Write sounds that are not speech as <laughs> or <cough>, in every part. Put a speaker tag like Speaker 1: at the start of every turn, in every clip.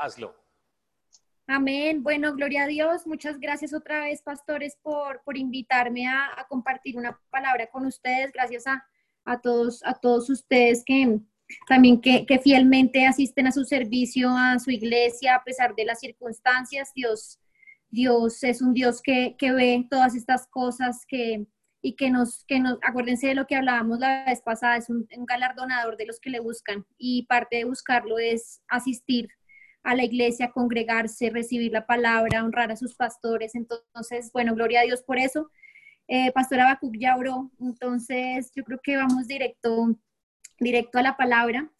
Speaker 1: hazlo.
Speaker 2: Amén. Bueno, gloria a Dios. Muchas gracias otra vez, pastores, por, por invitarme a, compartir una palabra con ustedes. Gracias a, a, todos, a todos ustedes que también que, que, fielmente asisten a su servicio, a su iglesia, a pesar de las circunstancias. Dios, Dios es un Dios que, que ve todas estas cosas que, y que nos, que nos, acuérdense de lo que hablábamos la vez pasada, es un, un galardonador de los que le buscan y parte de buscarlo es asistir a la iglesia, congregarse, recibir la palabra, honrar a sus pastores. Entonces, bueno, gloria a Dios por eso. Eh, Pastora Bacuc ya oró, entonces yo creo que vamos directo, directo a la palabra.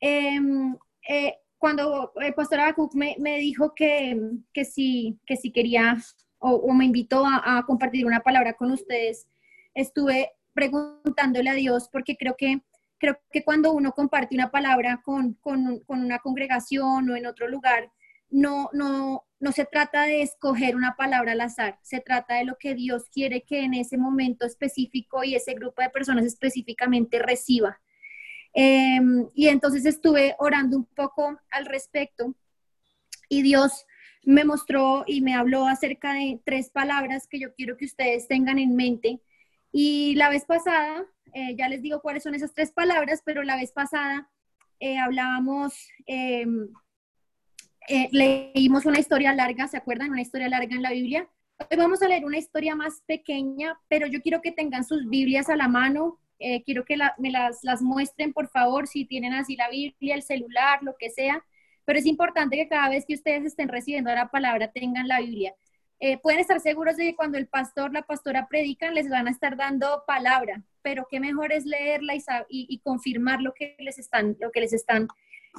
Speaker 2: Em, eh, cuando el Pastor Abacuc me, me, dijo que, que, sí, que sí quería o, me invitó a, compartir una palabra con ustedes, estuve preguntándole a Dios porque creo que creo que cuando uno comparte una palabra con, con, con una congregación o en otro lugar, no, no, no se trata de escoger una palabra al azar, se trata de lo que Dios quiere que en ese momento específico y ese grupo de personas específicamente reciba. Em, y entonces estuve orando un poco al respecto y Dios me mostró y me habló acerca de tres palabras que yo quiero que ustedes tengan en mente. Y la vez pasada eh, ya les digo cuáles son esas tres palabras, pero la vez pasada eh, hablábamos, em, eh, leímos una historia larga, ¿se acuerdan? Una historia larga en la Biblia. Hoy vamos a leer una historia más pequeña, pero yo quiero que tengan sus Biblias a la mano. quiero que me las, las muestren, por favor, si tienen así la Biblia, el celular, lo que sea. Pero es importante que cada vez que ustedes estén recibiendo la palabra tengan la Biblia. Eh, pueden estar seguros de que cuando el pastor, la pastora predican, les van a estar dando palabra, pero qué mejor es leerla y, y, confirmar lo que les están, lo que les están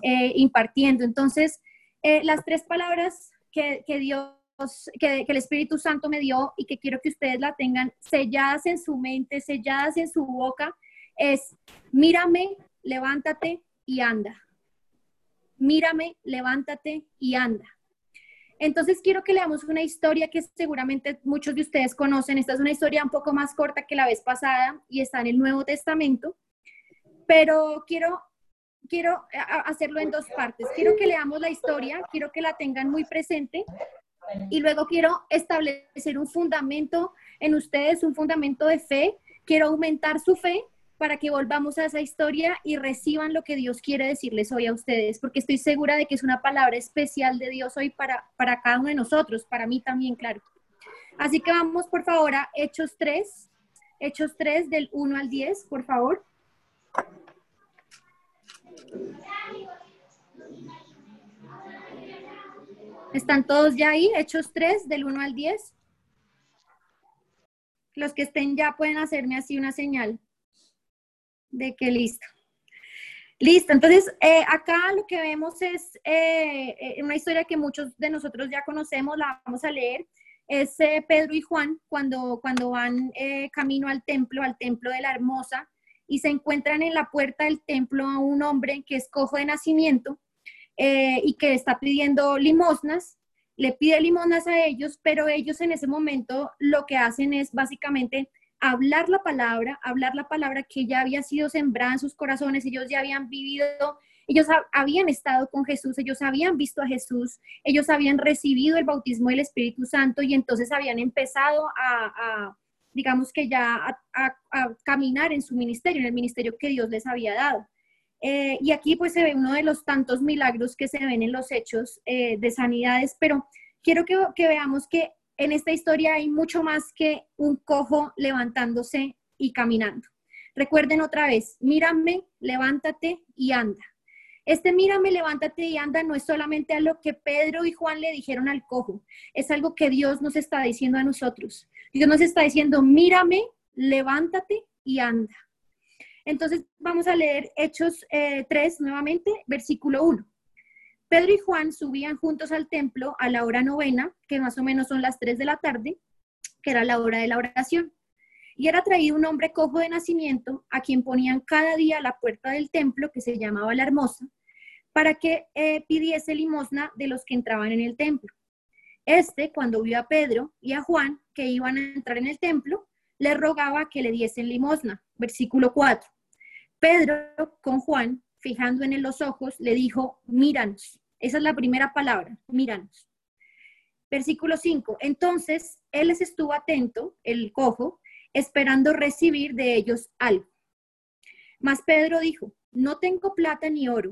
Speaker 2: eh, impartiendo. Entonces, eh, las tres palabras que, Dios, que, que, el Espíritu Santo me dio y que quiero que ustedes la tengan selladas en su mente, selladas en su boca, es mírame, levántate y anda. Mírame, levántate y anda. Entonces quiero que leamos una historia que seguramente muchos de ustedes conocen. Esta es una historia un poco más corta que la vez pasada y está en el Nuevo Testamento, pero quiero, quiero hacerlo en dos partes. Quiero que leamos la historia, quiero que la tengan muy presente y luego quiero establecer un fundamento en ustedes, un fundamento de fe. Quiero aumentar su fe para que volvamos a esa historia y reciban lo que Dios quiere decirles hoy a ustedes, porque estoy segura de que es una palabra especial de Dios hoy para, para cada uno de nosotros, para mí también, claro. Así que vamos, por favor, a Hechos 3, Hechos 3 del 1 al 10, por favor. ¿Están todos ya ahí? Hechos 3 del 1 al 10. Los que estén ya pueden hacerme así una señal de que listo. Listo, entonces eh, acá lo que vemos es eh, eh, una historia que muchos de nosotros ya conocemos, la vamos a leer. Es Pedro y Juan cuando, cuando van camino al templo, al templo de la hermosa, y se encuentran en la puerta del templo a un hombre que es cojo de nacimiento y que está pidiendo limosnas. Le pide limosnas a ellos, pero ellos en ese momento lo que hacen es básicamente hablar la palabra, hablar la palabra que ya había sido sembrada en sus corazones, ellos ya habían vivido, ellos habían estado con Jesús, ellos habían visto a Jesús, ellos habían recibido el bautismo del Espíritu Santo y entonces habían empezado a, digamos que ya a, caminar en su ministerio, en el ministerio que Dios les había dado. Eh, y aquí pues se ve uno de los tantos milagros que se ven en los hechos eh, de sanidades, pero quiero que, que veamos que en esta historia hay mucho más que un cojo levantándose y caminando. Recuerden otra vez, mírame, levántate y anda. Este mírame, levántate y anda no es solamente a lo que Pedro y Juan le dijeron al cojo, es algo que Dios nos está diciendo a nosotros. Dios nos está diciendo, mírame, levántate y anda. Entonces vamos a leer Hechos 3 eh, nuevamente, versículo 1. Pedro y Juan subían juntos al templo a la hora novena, que más o menos son las 3 de la tarde, que era la hora de la oración. Y era traído un hombre cojo de nacimiento, a quien ponían cada día la puerta del templo, que se llamaba la Hermosa, para que eh, pidiese limosna de los que entraban en el templo. Este, cuando vio a Pedro y a Juan que iban a entrar en el templo, le rogaba que le diesen limosna. Versículo 4. Pedro con Juan fijando en él los ojos, le dijo, míranos. Esa es la primera palabra, míranos. Versículo 5. Entonces él les estuvo atento, el cojo, esperando recibir de ellos algo. Mas Pedro dijo, no tengo plata ni oro,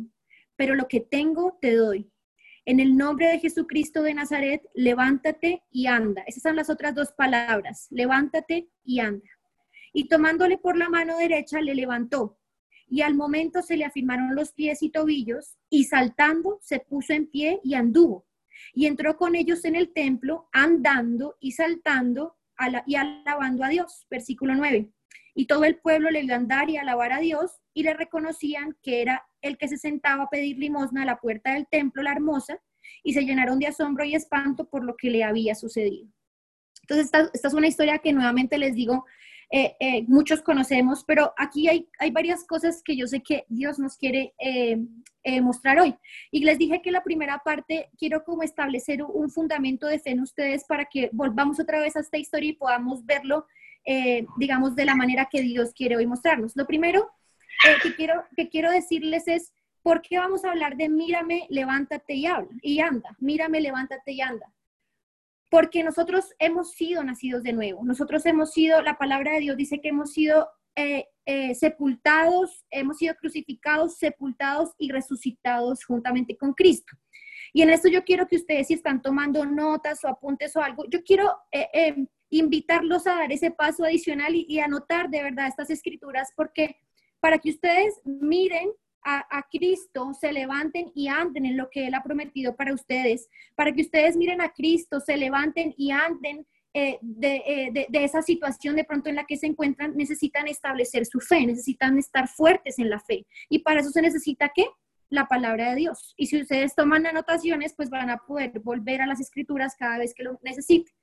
Speaker 2: pero lo que tengo te doy. En el nombre de Jesucristo de Nazaret, levántate y anda. Esas son las otras dos palabras, levántate y anda. Y tomándole por la mano derecha, le levantó. Y al momento se le afirmaron los pies y tobillos, y saltando se puso en pie y anduvo. Y entró con ellos en el templo, andando y saltando y alabando a Dios. Versículo 9. Y todo el pueblo le vio andar y alabar a Dios, y le reconocían que era el que se sentaba a pedir limosna a la puerta del templo, la hermosa, y se llenaron de asombro y espanto por lo que le había sucedido. Entonces, esta, es una historia que nuevamente les digo, eh, eh, muchos conocemos, pero aquí hay, hay, varias cosas que yo sé que Dios nos quiere eh, mostrar hoy. Y les dije que la primera parte quiero como establecer un fundamento de fe en ustedes para que volvamos otra vez a esta historia y podamos verlo, digamos, de la manera que Dios quiere hoy mostrarnos. Lo primero que, quiero, que quiero decirles es, ¿por qué vamos a hablar de mírame, levántate y habla y anda? Mírame, levántate y anda. Porque nosotros hemos sido nacidos de nuevo. Nosotros hemos sido, la palabra de Dios dice que hemos sido eh, eh, sepultados, hemos sido crucificados, sepultados y resucitados juntamente con Cristo. Y en esto yo quiero que ustedes, si están tomando notas o apuntes o algo, yo quiero invitarlos a dar ese paso adicional y, y anotar de verdad estas escrituras, porque para que ustedes miren a, Cristo, se levanten y anden en lo que Él ha prometido para ustedes, para que ustedes miren a Cristo, se levanten y anden eh, eh, de, de, esa situación de pronto en la que se encuentran, necesitan establecer su fe, necesitan estar fuertes en la fe. Y para eso se necesita qué? La palabra de Dios. Y si ustedes toman anotaciones, pues van a poder volver a las escrituras cada vez que lo necesiten.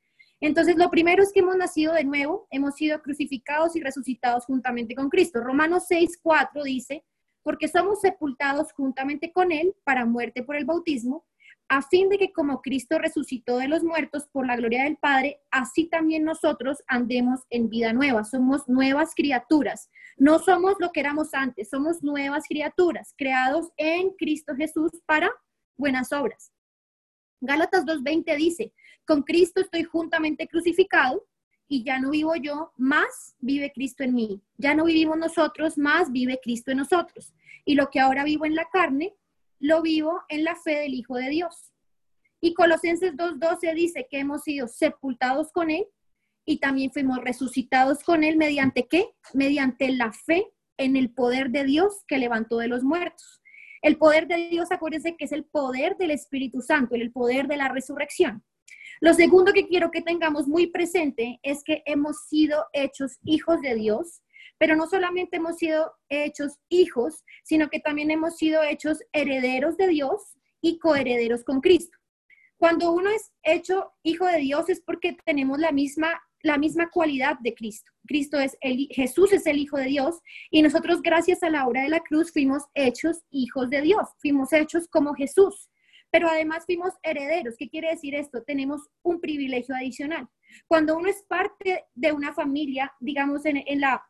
Speaker 2: Entonces, lo primero es que hemos nacido de nuevo, hemos sido crucificados y resucitados juntamente con Cristo. Romanos 6, 4 dice, porque somos sepultados juntamente con Él para muerte por el bautismo, a fin de que como Cristo resucitó de los muertos por la gloria del Padre, así también nosotros andemos en vida nueva. Somos nuevas criaturas. No somos lo que éramos antes, somos nuevas criaturas, creados en Cristo Jesús para buenas obras. Gálatas 2.20 dice, con Cristo estoy juntamente crucificado y ya no vivo yo, más vive Cristo en mí. Ya no vivimos nosotros, más vive Cristo en nosotros. Y lo que ahora vivo en la carne, lo vivo en la fe del Hijo de Dios. Y Colosenses 2.12 dice que hemos sido sepultados con Él y también fuimos resucitados con Él mediante qué? Mediante la fe en el poder de Dios que levantó de los muertos. El poder de Dios, acuérdense que es el poder del Espíritu Santo, el poder de la resurrección. Lo segundo que quiero que tengamos muy presente es que hemos sido hechos hijos de Dios, pero no solamente hemos sido hechos hijos, sino que también hemos sido hechos herederos de Dios y coherederos con Cristo. Cuando uno es hecho hijo de Dios es porque tenemos la misma la misma cualidad de Cristo. Cristo es el, Jesús es el Hijo de Dios y nosotros gracias a la obra de la cruz fuimos hechos hijos de Dios, fuimos hechos como Jesús, pero además fuimos herederos. ¿Qué quiere decir esto? Tenemos un privilegio adicional. Cuando uno es parte de una familia, digamos en, la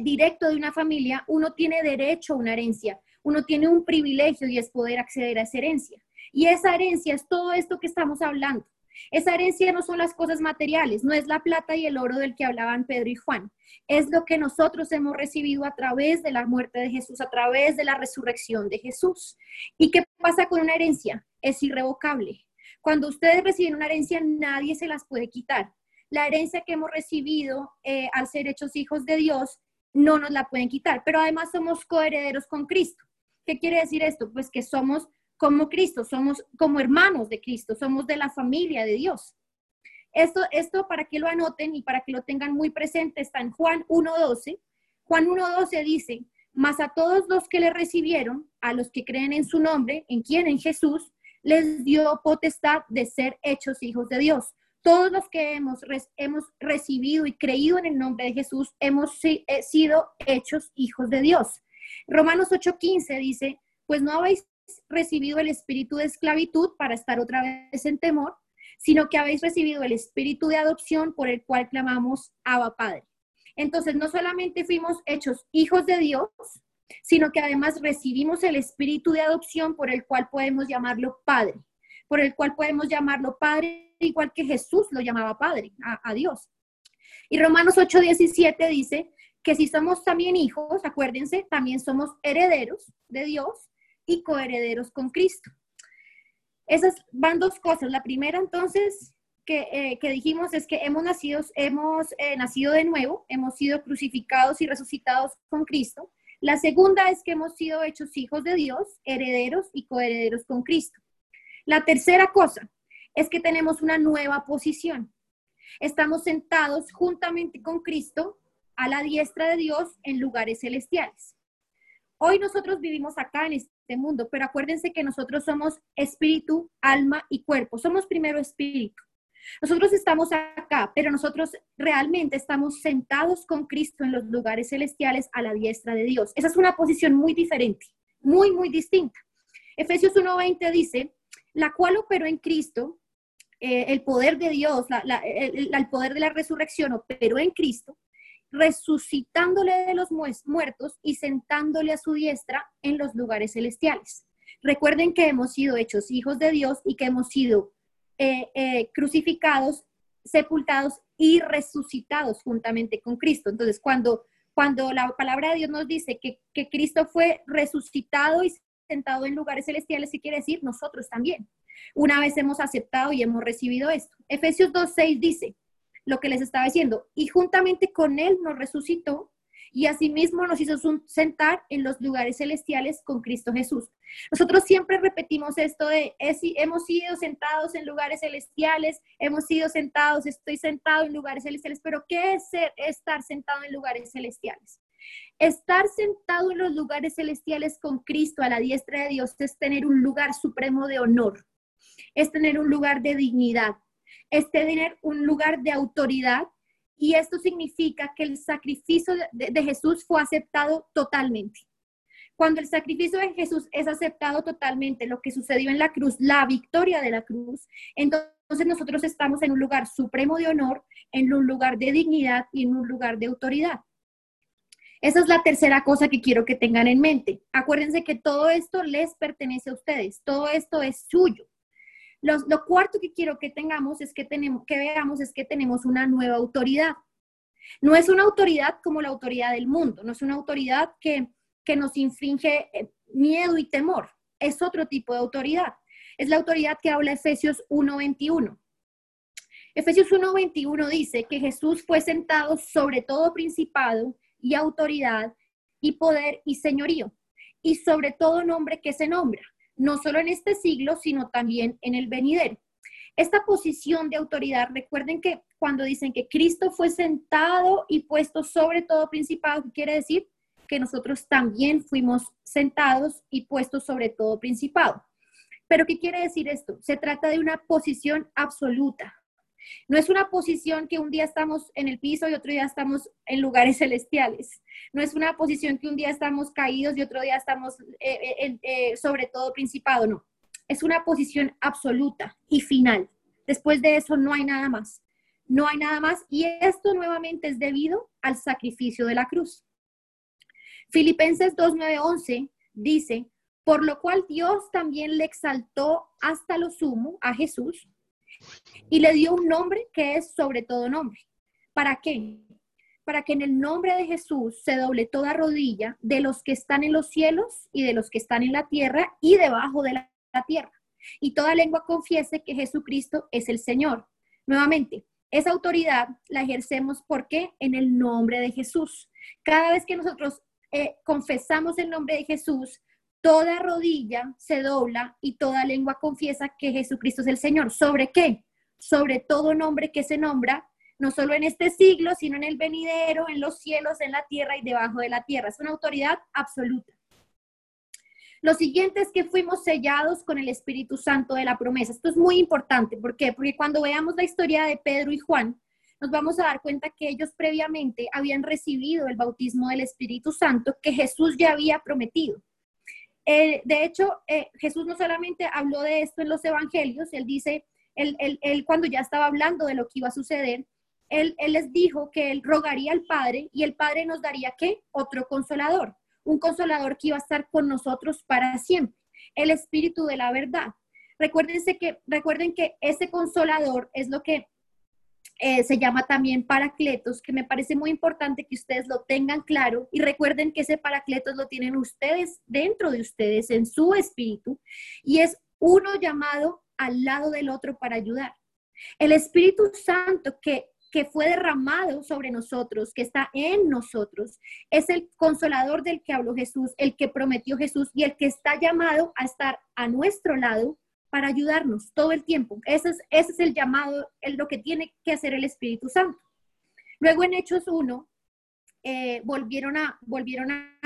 Speaker 2: directo de una familia, uno tiene derecho a una herencia, uno tiene un privilegio y es poder acceder a esa herencia. Y esa herencia es todo esto que estamos hablando. Esa herencia no son las cosas materiales, no es la plata y el oro del que hablaban Pedro y Juan. Es lo que nosotros hemos recibido a través de la muerte de Jesús, a través de la resurrección de Jesús. ¿Y qué pasa con una herencia? Es irrevocable. Cuando ustedes reciben una herencia, nadie se las puede quitar. La herencia que hemos recibido eh, al ser hechos hijos de Dios, no nos la pueden quitar, pero además somos coherederos con Cristo. ¿Qué quiere decir esto? Pues que somos como Cristo, somos como hermanos de Cristo, somos de la familia de Dios. Esto, esto para que lo anoten y para que lo tengan muy presente está en Juan 1.12. Juan 1.12 dice, mas a todos los que le recibieron, a los que creen en su nombre, en quien, en Jesús, les dio potestad de ser hechos hijos de Dios. Todos los que hemos, hemos recibido y creído en el nombre de Jesús, hemos eh, sido hechos hijos de Dios. Romanos 8:15 dice, pues no habéis recibido el espíritu de esclavitud para estar otra vez en temor, sino que habéis recibido el espíritu de adopción por el cual clamamos Abba Padre. Entonces, no solamente fuimos hechos hijos de Dios, sino que además recibimos el espíritu de adopción por el cual podemos llamarlo Padre, por el cual podemos llamarlo Padre igual que Jesús lo llamaba Padre, a, Dios. Y Romanos 8:17 dice que si somos también hijos, acuérdense, también somos herederos de Dios y coherederos con Cristo. Esas van dos cosas. La primera, entonces, que, eh, dijimos es que hemos nacido, hemos eh, nacido de nuevo, hemos sido crucificados y resucitados con Cristo. La segunda es que hemos sido hechos hijos de Dios, herederos y coherederos con Cristo. La tercera cosa es que tenemos una nueva posición. Estamos sentados juntamente con Cristo a la diestra de Dios en lugares celestiales. Hoy nosotros vivimos acá en este mundo, pero acuérdense que nosotros somos espíritu, alma y cuerpo. Somos primero espíritu. Nosotros estamos acá, pero nosotros realmente estamos sentados con Cristo en los lugares celestiales a la diestra de Dios. Esa es una posición muy diferente, muy, muy distinta. Efesios 1.20 dice, la cual operó en Cristo, eh, el poder de Dios, el, poder de la resurrección operó en Cristo, resucitándole de los muertos y sentándole a su diestra en los lugares celestiales. Recuerden que hemos sido hechos hijos de Dios y que hemos sido eh, eh, crucificados, sepultados y resucitados juntamente con Cristo. Entonces, cuando, cuando la palabra de Dios nos dice que, que Cristo fue resucitado y sentado en lugares celestiales, ¿qué quiere decir? Nosotros también. Una vez hemos aceptado y hemos recibido esto. Efesios 2.6 dice lo que les estaba diciendo, y juntamente con Él nos resucitó y asimismo nos hizo sentar en los lugares celestiales con Cristo Jesús. Nosotros siempre repetimos esto de, hemos sido sentados en lugares celestiales, hemos sido sentados, estoy sentado en lugares celestiales, pero ¿qué es ser, estar sentado en lugares celestiales? Estar sentado en los lugares celestiales con Cristo a la diestra de Dios es tener un lugar supremo de honor, es tener un lugar de dignidad, es tener un lugar de autoridad y esto significa que el sacrificio de, Jesús fue aceptado totalmente. Cuando el sacrificio de Jesús es aceptado totalmente, lo que sucedió en la cruz, la victoria de la cruz, entonces nosotros estamos en un lugar supremo de honor, en un lugar de dignidad y en un lugar de autoridad. Esa es la tercera cosa que quiero que tengan en mente. Acuérdense que todo esto les pertenece a ustedes, todo esto es suyo. Lo, cuarto que quiero que tengamos es que, tenemos, que veamos es que tenemos una nueva autoridad. No es una autoridad como la autoridad del mundo, no es una autoridad que, que nos infringe eh, miedo y temor, es otro tipo de autoridad. Es la autoridad que habla Efesios 1.21. Efesios 1.21 dice que Jesús fue sentado sobre todo principado y autoridad y poder y señorío, y sobre todo nombre que se nombra, no solo en este siglo, sino también en el venidero. Esta posición de autoridad, recuerden que cuando dicen que Cristo fue sentado y puesto sobre todo principado, ¿qué quiere decir? Que nosotros también fuimos sentados y puestos sobre todo principado. Pero ¿qué quiere decir esto? Se trata de una posición absoluta. No es una posición que un día estamos en el piso y otro día estamos en lugares <laughs> celestiales. No es una posición que un día estamos caídos y otro día estamos eh, eh, eh, sobre todo principado, no. Es una posición absoluta y final. Después de eso no hay nada más. No hay nada más y esto nuevamente es debido al sacrificio de la cruz. Filipenses 2.9.11 dice, por lo cual Dios también le exaltó hasta lo sumo a Jesús y le dio un nombre que es sobre todo nombre. ¿Para qué? Para que en el nombre de Jesús se doble toda rodilla de los que están en los cielos y de los que están en la tierra y debajo de la, tierra. Y toda lengua confiese que Jesucristo es el Señor. Nuevamente, esa autoridad la ejercemos porque en el nombre de Jesús. Cada vez que nosotros eh, confesamos el nombre de Jesús, toda rodilla se dobla y toda lengua confiesa que Jesucristo es el Señor. ¿Sobre qué? Sobre todo nombre que se nombra, no solo en este siglo, sino en el venidero, en los cielos, en la tierra y debajo de la tierra. Es una autoridad absoluta. Lo siguiente es que fuimos sellados con el Espíritu Santo de la promesa. Esto es muy importante. ¿Por qué? Porque cuando veamos la historia de Pedro y Juan, nos vamos a dar cuenta que ellos previamente habían recibido el bautismo del Espíritu Santo que Jesús ya había prometido. De hecho, eh, Jesús no solamente habló de esto en los evangelios, él dice, él, cuando ya estaba hablando de lo que iba a suceder, él, les dijo que él rogaría al Padre y el Padre nos daría qué? Otro consolador, un consolador que iba a estar con nosotros para siempre, el Espíritu de la verdad. Recuérdense que, recuerden que ese consolador es lo que eh, se llama también paracletos, que me parece muy importante que ustedes lo tengan claro y recuerden que ese paracletos lo tienen ustedes dentro de ustedes, en su espíritu, y es uno llamado al lado del otro para ayudar. El Espíritu Santo que, que fue derramado sobre nosotros, que está en nosotros, es el consolador del que habló Jesús, el que prometió Jesús y el que está llamado a estar a nuestro lado para ayudarnos todo el tiempo. Ese es, ese es el llamado, es lo que tiene que hacer el Espíritu Santo. Luego en Hechos 1, eh, volvieron, a, volvieron a,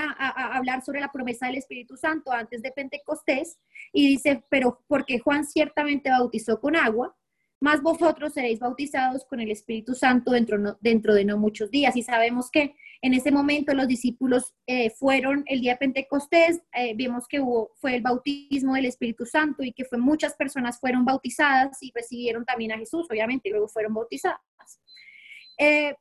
Speaker 2: hablar sobre la promesa del Espíritu Santo antes de Pentecostés y dice, pero porque Juan ciertamente bautizó con agua, más vosotros seréis bautizados con el Espíritu Santo dentro, dentro de no muchos días. Y sabemos que en ese momento los discípulos eh, fueron el día de Pentecostés, eh, vimos que hubo, fue el bautismo del Espíritu Santo y que fue, muchas personas fueron bautizadas y recibieron también a Jesús, obviamente, y luego fueron bautizadas. Eh,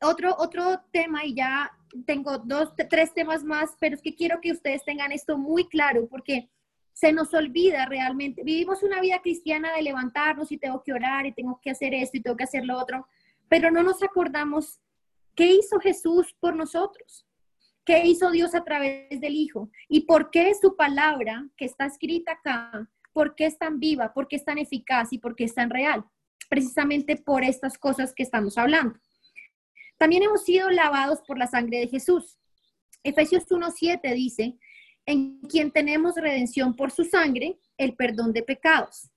Speaker 2: otro, otro tema, y ya tengo dos, tres temas más, pero es que quiero que ustedes tengan esto muy claro porque se nos olvida realmente. Vivimos una vida cristiana de levantarnos y tengo que orar y tengo que hacer esto y tengo que hacer lo otro, pero no nos acordamos qué hizo Jesús por nosotros, qué hizo Dios a través del Hijo y por qué su palabra que está escrita acá, por qué es tan viva, por qué es tan eficaz y por qué es tan real. Precisamente por estas cosas que estamos hablando. También hemos sido lavados por la sangre de Jesús. Efesios 1.7 dice, en quien tenemos redención por su sangre, el perdón de pecados.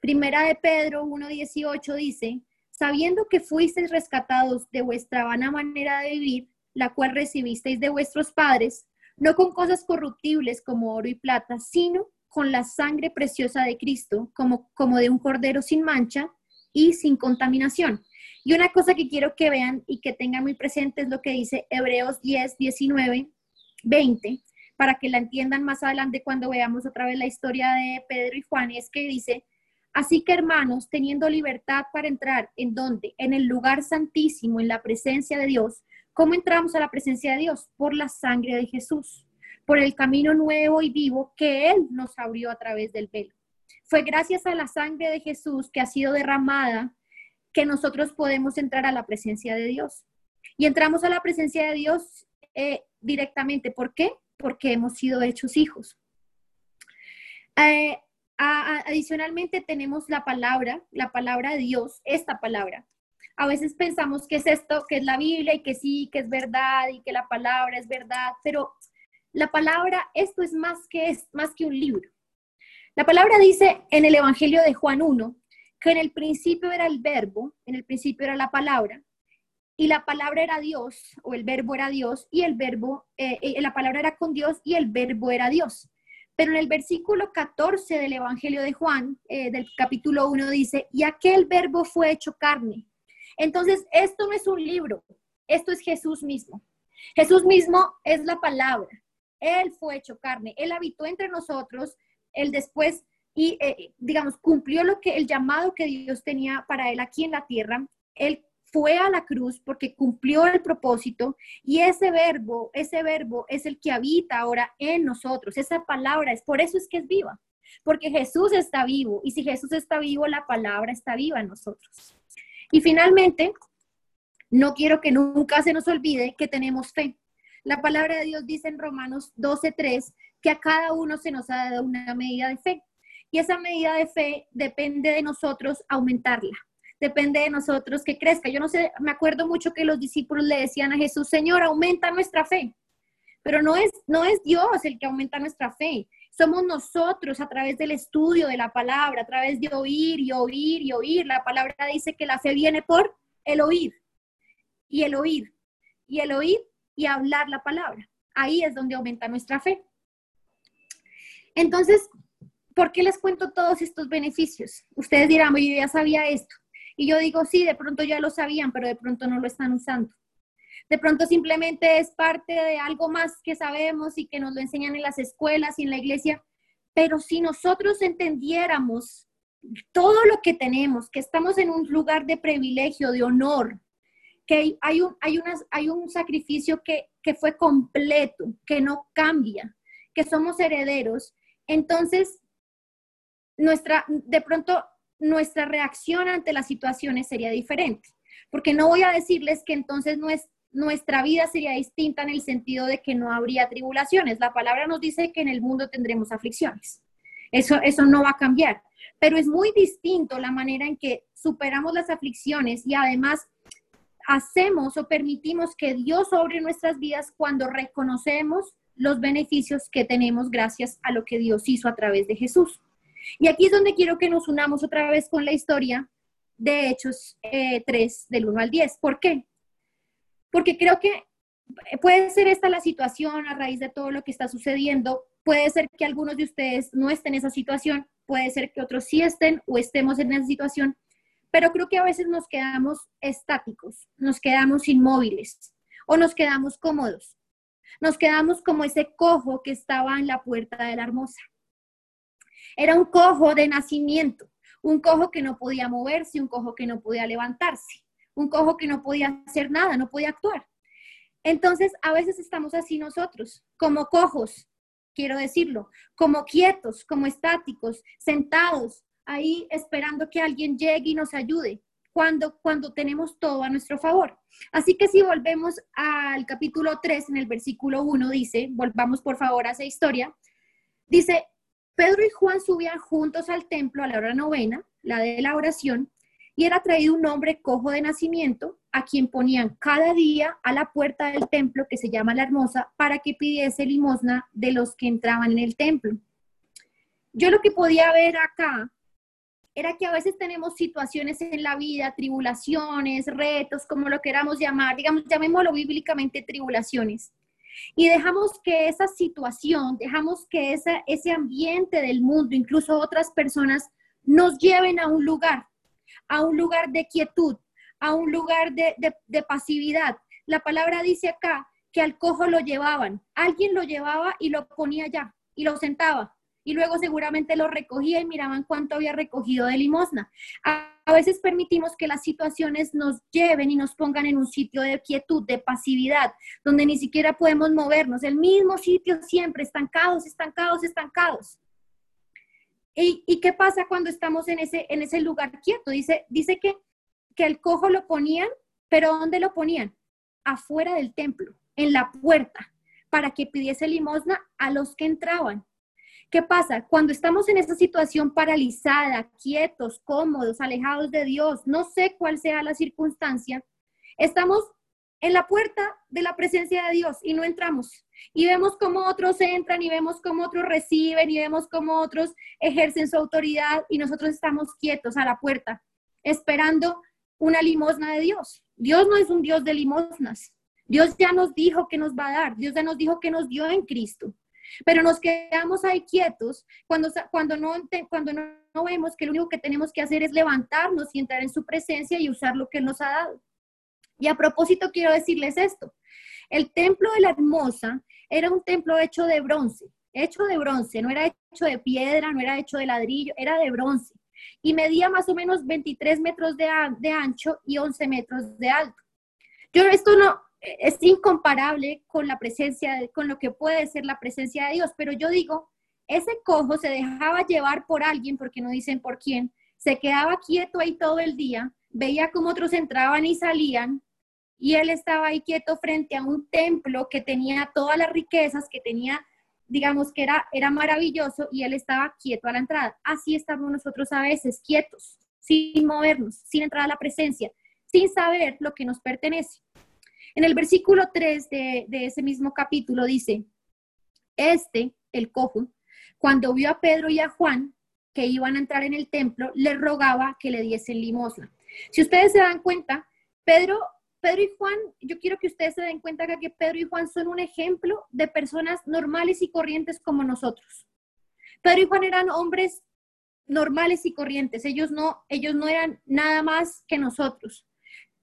Speaker 2: Primera de Pedro 1.18 dice, sabiendo que fuisteis rescatados de vuestra vana manera de vivir, la cual recibisteis de vuestros padres, no con cosas corruptibles como oro y plata, sino con la sangre preciosa de Cristo, como, como de un cordero sin mancha y sin contaminación. Y una cosa que quiero que vean y que tengan muy presente es lo que dice Hebreos 10, 19, 20, para que la entiendan más adelante cuando veamos otra vez la historia de Pedro y Juan, es que dice, así que hermanos, teniendo libertad para entrar, ¿en dónde? En el lugar santísimo, en la presencia de Dios. ¿Cómo entramos a la presencia de Dios? Por la sangre de Jesús, por el camino nuevo y vivo que Él nos abrió a través del velo. Fue gracias a la sangre de Jesús que ha sido derramada que nosotros podemos entrar a la presencia de Dios. Y entramos a la presencia de Dios eh, directamente. ¿Por qué? porque hemos sido hechos hijos. Eh, adicionalmente tenemos la palabra, la palabra de Dios, esta palabra. A veces pensamos que es esto, que es la Biblia y que sí, que es verdad y que la palabra es verdad, pero la palabra, esto es más que, es más que un libro. La palabra dice en el Evangelio de Juan 1 que en el principio era el verbo, en el principio era la palabra, y la palabra era Dios, o el verbo era Dios, y el verbo, eh, eh, la palabra era con Dios y el verbo era Dios. Pero en el versículo 14 del Evangelio de Juan, eh, del capítulo 1, dice, y aquel verbo fue hecho carne. Entonces, esto no es un libro, esto es Jesús mismo. Jesús mismo es la palabra. Él fue hecho carne, Él habitó entre nosotros, Él después, y digamos, cumplió lo que el llamado que Dios tenía para Él aquí en la tierra. Él fue a la cruz porque cumplió el propósito y ese verbo, ese verbo es el que habita ahora en nosotros. Esa palabra es por eso es que es viva, porque Jesús está vivo y si Jesús está vivo, la palabra está viva en nosotros. Y finalmente, no quiero que nunca se nos olvide que tenemos fe. La palabra de Dios dice en Romanos 12:3 que a cada uno se nos ha dado una medida de fe. Y esa medida de fe depende de nosotros aumentarla depende de nosotros que crezca. Yo no sé, me acuerdo mucho que los discípulos le decían a Jesús, Señor, aumenta nuestra fe. Pero no es, no es Dios el que aumenta nuestra fe. Somos nosotros a través del estudio de la palabra, a través de oír y oír y oír. La palabra dice que la fe viene por el oír y el oír y el oír y hablar la palabra. Ahí es donde aumenta nuestra fe. Entonces, ¿por qué les cuento todos estos beneficios? Ustedes dirán, yo ya sabía esto. Y yo digo, sí, de pronto ya lo sabían, pero de pronto no lo están usando. De pronto simplemente es parte de algo más que sabemos y que nos lo enseñan en las escuelas y en la iglesia. Pero si nosotros entendiéramos todo lo que tenemos, que estamos en un lugar de privilegio, de honor, que hay un, hay unas, hay un sacrificio que que fue completo, que no cambia, que somos herederos, entonces nuestra, de pronto nuestra reacción ante las situaciones sería diferente. Porque no voy a decirles que entonces nuestra vida sería distinta en el sentido de que no habría tribulaciones. La palabra nos dice que en el mundo tendremos aflicciones. Eso, eso no va a cambiar. Pero es muy distinto la manera en que superamos las aflicciones y además hacemos o permitimos que Dios sobre nuestras vidas cuando reconocemos los beneficios que tenemos gracias a lo que Dios hizo a través de Jesús. Y aquí es donde quiero que nos unamos otra vez con la historia de Hechos 3, eh, del 1 al 10. ¿Por qué? Porque creo que puede ser esta la situación a raíz de todo lo que está sucediendo. Puede ser que algunos de ustedes no estén en esa situación, puede ser que otros sí estén o estemos en esa situación, pero creo que a veces nos quedamos estáticos, nos quedamos inmóviles o nos quedamos cómodos. Nos quedamos como ese cojo que estaba en la puerta de la hermosa. Era un cojo de nacimiento, un cojo que no podía moverse, un cojo que no podía levantarse, un cojo que no podía hacer nada, no podía actuar. Entonces, a veces estamos así nosotros, como cojos, quiero decirlo, como quietos, como estáticos, sentados ahí esperando que alguien llegue y nos ayude, cuando, cuando tenemos todo a nuestro favor. Así que si volvemos al capítulo 3, en el versículo 1, dice, volvamos por favor a esa historia, dice, Pedro y Juan subían juntos al templo a la hora novena, la de la oración, y era traído un hombre cojo de nacimiento, a quien ponían cada día a la puerta del templo, que se llama la Hermosa, para que pidiese limosna de los que entraban en el templo. Yo lo que podía ver acá era que a veces tenemos situaciones en la vida, tribulaciones, retos, como lo queramos llamar, digamos, llamémoslo bíblicamente tribulaciones, y dejamos que esa situación, dejamos que ese ambiente del mundo, incluso otras personas, nos lleven a un lugar, a un lugar de quietud, a un lugar de, de pasividad. La palabra dice acá que al cojo lo llevaban, alguien lo llevaba y lo ponía allá y lo sentaba y luego seguramente lo recogía y miraban cuánto había recogido de limosna. A, veces permitimos que las situaciones nos lleven y nos pongan en un sitio de quietud, de pasividad, donde ni siquiera podemos movernos, el mismo sitio siempre, estancados, estancados, estancados. ¿Y, qué pasa cuando estamos en ese, en ese lugar quieto? Dice, dice que, que el cojo lo ponían, pero ¿dónde lo ponían? Afuera del templo, en la puerta, para que pidiese limosna a los que entraban. ¿Qué pasa? Cuando estamos en esa situación paralizada, quietos, cómodos, alejados de Dios, no sé cuál sea la circunstancia, estamos en la puerta de la presencia de Dios y no entramos. Y vemos cómo otros entran y vemos cómo otros reciben y vemos cómo otros ejercen su autoridad y nosotros estamos quietos a la puerta, esperando una limosna de Dios. Dios no es un Dios de limosnas. Dios ya nos dijo que nos va a dar. Dios ya nos dijo que nos dio en Cristo. Pero nos quedamos ahí quietos cuando, cuando, no, cuando no, vemos que lo único que tenemos que hacer es levantarnos y entrar en su presencia y usar lo que nos ha dado. Y a propósito quiero decirles esto. El templo de la hermosa era un templo hecho de bronce, hecho de bronce, no era hecho de piedra, no era hecho de ladrillo, era de bronce. Y medía más o menos 23 metros de, de ancho y 11 metros de alto. Yo esto no, es incomparable con la presencia, con lo que puede ser la presencia de Dios. Pero yo digo, ese cojo se dejaba llevar por alguien, porque no dicen por quién, se quedaba quieto ahí todo el día, veía cómo otros entraban y salían, y él estaba ahí quieto frente a un templo que tenía todas las riquezas, que tenía, digamos que era, era maravilloso, y él estaba quieto a la entrada. Así estamos nosotros a veces, quietos, sin movernos, sin entrar a la presencia, sin saber lo que nos pertenece. En el versículo 3 de, ese mismo capítulo dice, este, el cojo, cuando vio a Pedro y a Juan que iban a entrar en el templo, le rogaba que le diesen limosna. Si ustedes se dan cuenta, Pedro, Pedro y Juan, yo quiero que ustedes se den cuenta que Pedro y Juan son un ejemplo de personas normales y corrientes como nosotros. Pedro y Juan eran hombres normales y corrientes, ellos no, ellos no eran nada más que nosotros.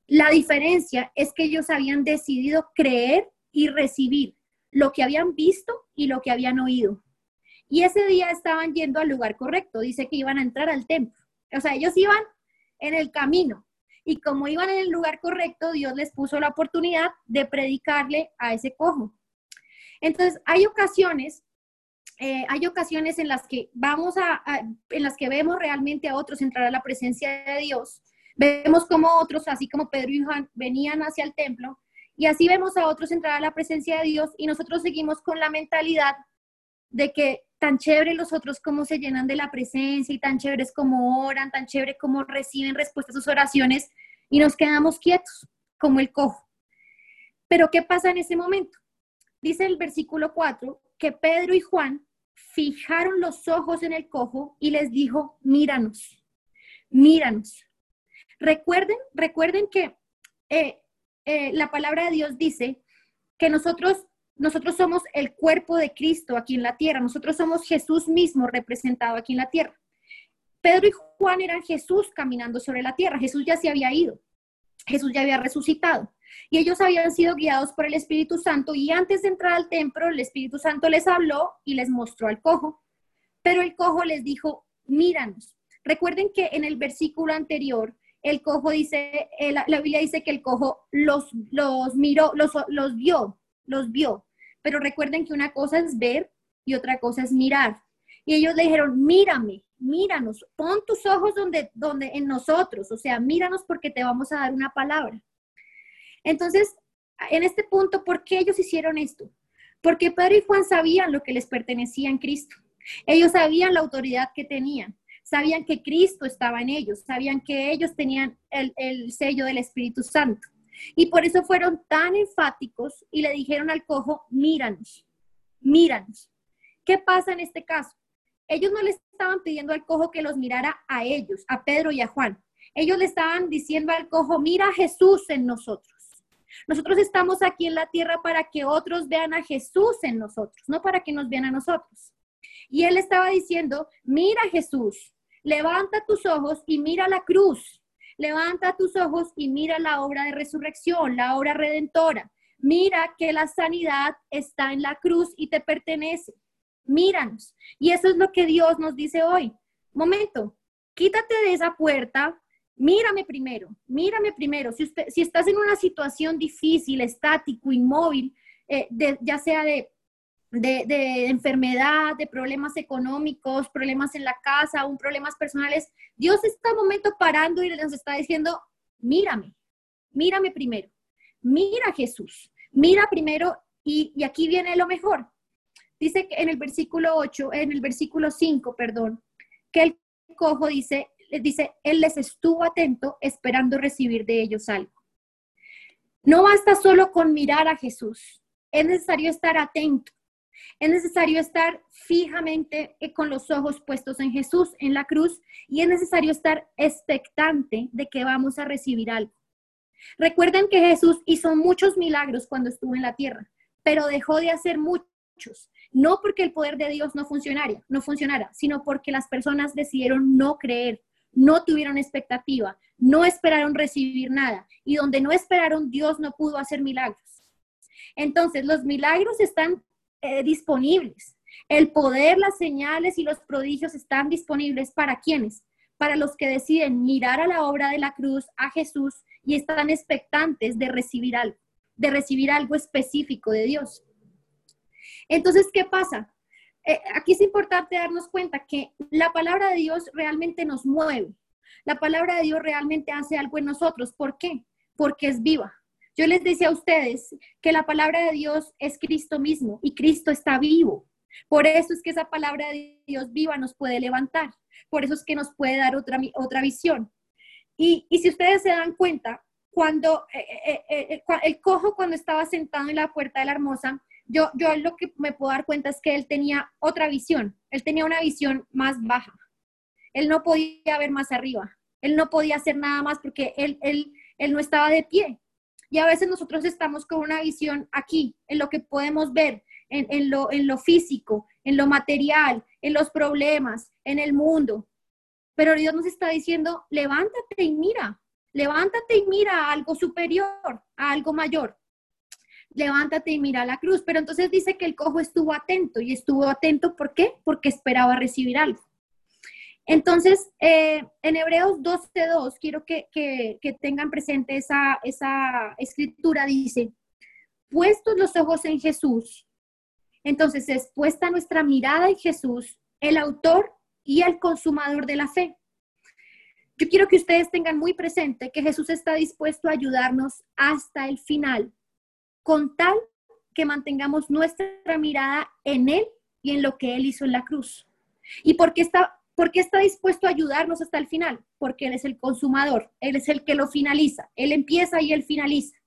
Speaker 2: La diferencia es que ellos habían decidido creer y recibir lo que habían visto y lo que habían oído. Y ese día estaban yendo al lugar correcto, dice que iban a entrar al templo. O sea, ellos iban en el camino. y como iban en el lugar correcto, Dios les puso la oportunidad de predicarle a ese cojo. Entonces, hay ocasiones, eh, hay ocasiones en las que vamos a, en las que vemos realmente a otros entrar a la presencia de Dios. Vemos como otros, así como Pedro y Juan, venían hacia el templo y así vemos a otros entrar a la presencia de Dios y nosotros seguimos con la mentalidad de que tan chévere los otros como se llenan de la presencia y tan chéveres como oran, tan chévere como reciben respuesta a sus oraciones y nos quedamos quietos como el cojo. Pero ¿qué pasa en ese momento? Dice el versículo 4 que Pedro y Juan fijaron los ojos en el cojo y les dijo, míranos, míranos. Recuerden, recuerden que eh, eh, la palabra de Dios dice que nosotros nosotros somos el cuerpo de Cristo aquí en la tierra, nosotros somos Jesús mismo representado aquí en la tierra. Pedro y Juan eran Jesús caminando sobre la tierra, Jesús ya se había ido, Jesús ya había resucitado. Y ellos habían sido guiados por el Espíritu Santo y antes de entrar al templo el Espíritu Santo les habló y les mostró al cojo, pero el cojo les dijo, míranos. Recuerden que en el versículo anterior el cojo dice, eh, la, Biblia dice que el cojo los, los miró, los, los vio, los vio. Pero recuerden que una cosa es ver y otra cosa es mirar. Y ellos le dijeron, mírame, míranos, pon tus ojos donde, donde en nosotros, o sea, míranos porque te vamos a dar una palabra. Entonces, en este punto, ¿por qué ellos hicieron esto? Porque Pedro y Juan sabían lo que les pertenecía en Cristo. Ellos sabían la autoridad que tenían, sabían que Cristo estaba en ellos, sabían que ellos tenían el, el sello del Espíritu Santo. Y por eso fueron tan enfáticos y le dijeron al cojo, míranos, míranos. ¿Qué pasa en este caso? Ellos no le estaban pidiendo al cojo que los mirara a ellos, a Pedro y a Juan. Ellos le estaban diciendo al cojo, mira a Jesús en nosotros. Nosotros estamos aquí en la tierra para que otros vean a Jesús en nosotros, no para que nos vean a nosotros. Y él estaba diciendo, mira Jesús, levanta tus ojos y mira la cruz. Levanta tus ojos y mira la obra de resurrección, la obra redentora. Mira que la sanidad está en la cruz y te pertenece. Míranos. Y eso es lo que Dios nos dice hoy. Momento, quítate de esa puerta, mírame primero, mírame primero. Si, estás en una situación difícil, estático, inmóvil, eh, ya sea de de, enfermedad, de problemas económicos, problemas en la casa, un problemas personales, Dios está un momento parando y nos está diciendo, mírame, mírame primero, mira Jesús, mira primero y, y aquí viene lo mejor. Dice que en el versículo 8, en el versículo 5, perdón, que el cojo dice, dice, él les estuvo atento esperando recibir de ellos algo. No basta solo con mirar a Jesús, es necesario estar atento es necesario estar fijamente eh, con los ojos puestos en Jesús, en la cruz, y es necesario estar expectante de que vamos a recibir algo. Recuerden que Jesús hizo muchos milagros cuando estuvo en la tierra, pero dejó de hacer muchos, no porque el poder de Dios no funcionara, no funcionara, sino porque las personas decidieron no creer, no tuvieron expectativa, no esperaron recibir nada, y donde no esperaron, Dios no pudo hacer milagros. Entonces, los milagros están eh, disponibles. El poder, las señales y los prodigios están disponibles para quienes, para los que deciden mirar a la obra de la cruz, a Jesús, y están expectantes de recibir algo, de recibir algo específico de Dios. Entonces, ¿qué pasa? Eh, aquí es importante darnos cuenta que la palabra de Dios realmente nos mueve. La palabra de Dios realmente hace algo en nosotros. ¿Por qué? Porque es viva. Yo les decía a ustedes que la palabra de Dios es Cristo mismo y Cristo está vivo. Por eso es que esa palabra de Dios viva nos puede levantar. Por eso es que nos puede dar otra, otra visión. Y, y si ustedes se dan cuenta, cuando eh, eh, eh, el cojo cuando estaba sentado en la puerta de la hermosa, yo, yo lo que me puedo dar cuenta es que él tenía otra visión. Él tenía una visión más baja. Él no podía ver más arriba. Él no podía hacer nada más porque él, él, él no estaba de pie. Y a veces nosotros estamos con una visión aquí, en lo que podemos ver, en, lo, en lo físico, en lo material, en los problemas, en el mundo. Pero Dios nos está diciendo, levántate y mira, levántate y mira a algo superior, a algo mayor. Levántate y mira la cruz. Pero entonces dice que el cojo estuvo atento y estuvo atento, ¿por qué? Porque esperaba recibir algo. Entonces, eh, en Hebreos 12.2, quiero que, que, tengan presente esa, esa escritura, dice, puestos los ojos en Jesús, entonces es puesta nuestra mirada en Jesús, el autor y el consumador de la fe. Yo quiero que ustedes tengan muy presente que Jesús está dispuesto a ayudarnos hasta el final, con tal que mantengamos nuestra mirada en Él y en lo que Él hizo en la cruz. ¿Y por qué está, por qué está dispuesto a ayudarnos hasta el final? Porque Él es el consumador, Él es el que lo finaliza, Él empieza y Él finaliza.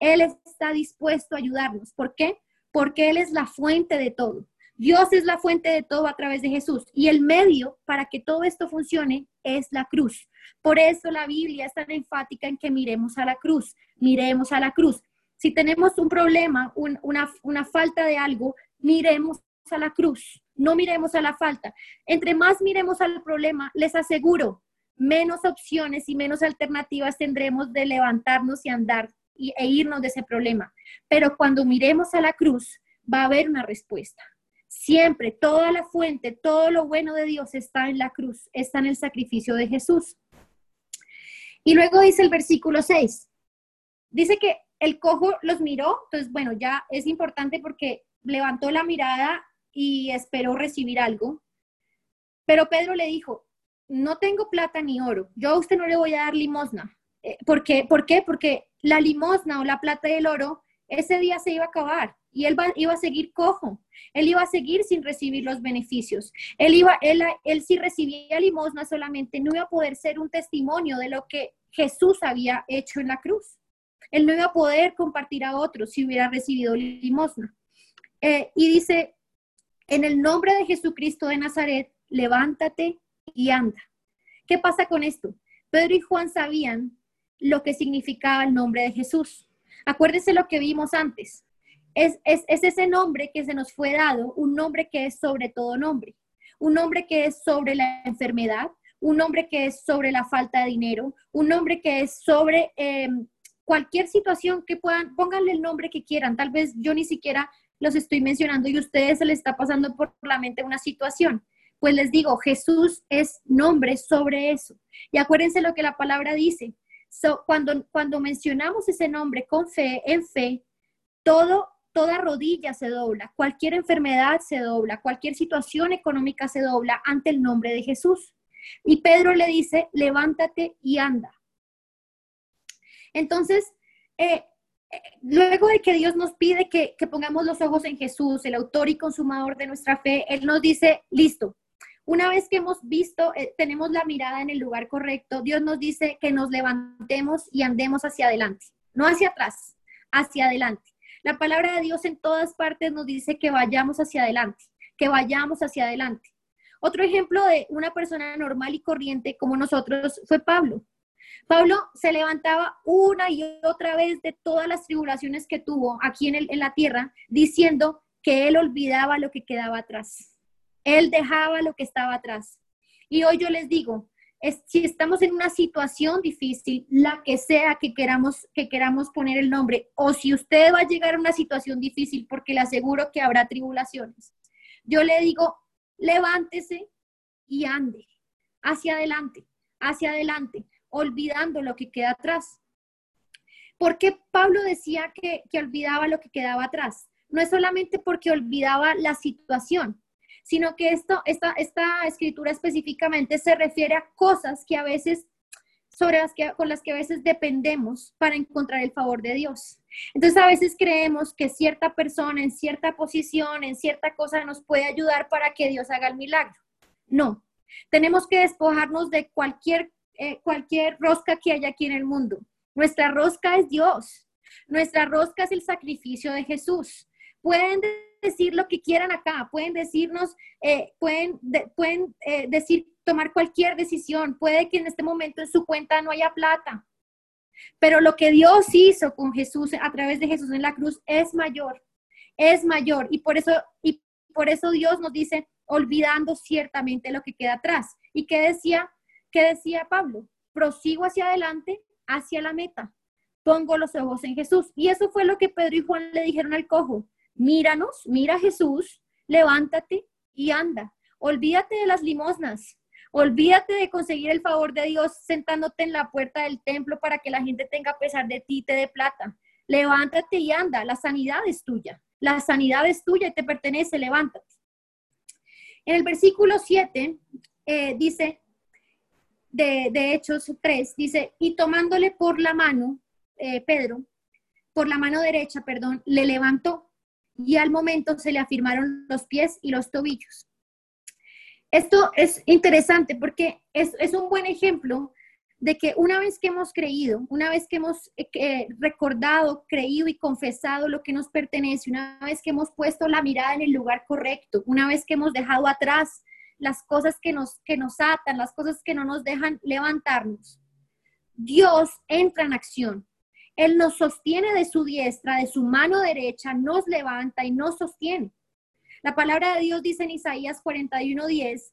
Speaker 2: Él está dispuesto a ayudarnos. ¿Por qué? Porque Él es la fuente de todo. Dios es la fuente de todo a través de Jesús y el medio para que todo esto funcione es la cruz. Por eso la Biblia es tan enfática en que miremos a la cruz, miremos a la cruz. Si tenemos un problema, una, una falta de algo, miremos a la cruz, no miremos a la falta. Entre más miremos al problema, les aseguro, menos opciones y menos alternativas tendremos de levantarnos y andar y, e irnos de ese problema. Pero cuando miremos a la cruz, va a haber una respuesta. Siempre, toda la fuente, todo lo bueno de Dios está en la cruz, está en el sacrificio de Jesús. Y luego dice el versículo 6, dice que el cojo los miró, entonces bueno, ya es importante porque levantó la mirada y esperó recibir algo. Pero Pedro le dijo, no tengo plata ni oro, yo a usted no le voy a dar limosna. Eh, ¿Por qué? ¿Por qué? Porque la limosna o la plata y el oro, ese día se iba a acabar y él iba a seguir cojo, él iba a seguir sin recibir los beneficios. Él iba, él, él si recibía limosna solamente no iba a poder ser un testimonio de lo que Jesús había hecho en la cruz. Él no iba a poder compartir a otros si hubiera recibido limosna. Eh, y dice, en el nombre de Jesucristo de Nazaret, levántate y anda. ¿Qué pasa con esto? Pedro y Juan sabían lo que significaba el nombre de Jesús. Acuérdense lo que vimos antes. Es, ese nombre que se nos fue dado, un nombre que es sobre todo nombre, un nombre que es sobre la enfermedad, un nombre que es sobre la falta de dinero, un nombre que es sobre em, cualquier situación que puedan, pónganle el nombre que quieran. Tal vez yo ni siquiera los estoy mencionando y a ustedes se les está pasando por la mente una situación. Pues les digo, Jesús es nombre sobre eso. Y acuérdense lo que la palabra dice. cuando, cuando mencionamos ese nombre con fe, en fe, todo toda rodilla se dobla, cualquier enfermedad se dobla, cualquier situación económica se dobla ante el nombre de Jesús. Y Pedro le dice, levántate y anda. Entonces, eh, luego de que Dios nos pide que, pongamos los ojos en Jesús, el autor y consumador de nuestra fe, Él nos dice, listo. Una vez que hemos visto, eh, tenemos la mirada en el lugar correcto, Dios nos dice que nos levantemos y andemos hacia adelante, no hacia atrás, hacia adelante. La palabra de Dios en todas partes nos dice que vayamos hacia adelante, que vayamos hacia adelante. Otro ejemplo de una persona normal y corriente como nosotros fue Pablo. Pablo se levantaba una y otra vez de todas las tribulaciones que tuvo aquí en, en la tierra, diciendo que él olvidaba lo que quedaba atrás. Él dejaba lo que estaba atrás. Y hoy yo les digo, si estamos en una situación difícil, la que sea que queramos, que queramos poner el nombre, o si usted va a llegar a una situación difícil, porque le aseguro que habrá tribulaciones, yo le digo, levántese y ande hacia adelante, hacia adelante, olvidando lo que queda atrás. ¿Por qué Pablo decía que, que olvidaba lo que quedaba atrás? No es solamente porque olvidaba la situación, sino que esto, esta, esta escritura específicamente se refiere a cosas que a veces sobre las que, con las que a veces dependemos para encontrar el favor de Dios. Entonces a veces creemos que cierta persona en cierta posición, en cierta cosa nos puede ayudar para que Dios haga el milagro. No, tenemos que despojarnos de cualquier, eh, cualquier rosca que haya aquí en el mundo. Nuestra rosca es Dios. Nuestra rosca es el sacrificio de Jesús. Pueden decir lo que quieran acá, pueden decirnos, eh, pueden, pueden eh, decir, tomar cualquier decisión, puede que en este momento en su cuenta no haya plata, pero lo que Dios hizo con Jesús, a través de Jesús en la cruz, es mayor, es mayor, y por eso, y por eso Dios nos dice, olvidando ciertamente lo que queda atrás. ¿Y qué decía, qué decía Pablo? Prosigo hacia adelante, hacia la meta. Pongo los ojos en Jesús. Y eso fue lo que Pedro y Juan le dijeron al cojo míranos, mira Jesús, levántate y anda. Olvídate de las limosnas, Olvídate de conseguir el favor de Dios sentándote en la puerta del templo para que la gente tenga pesar de ti te dé plata. Levántate y anda, la sanidad es tuya. La sanidad es tuya y te pertenece, levántate. En el versículo 7 eh, dice, de, Hechos 3, dice, y tomándole por la mano, eh, Pedro, por la mano derecha, perdón, le levantó y al momento se le afirmaron los pies y los tobillos. Esto es interesante porque es, un buen ejemplo de que una vez que hemos creído, una vez que hemos eh, recordado, creído y confesado lo que nos pertenece, una vez que hemos puesto la mirada en el lugar correcto, una vez que hemos dejado atrás las cosas que nos, que nos atan, las cosas que no nos dejan levantarnos, Dios entra en acción. Él nos sostiene de su diestra, de su mano derecha, nos levanta y nos sostiene. La palabra de Dios dice en Isaías 41:10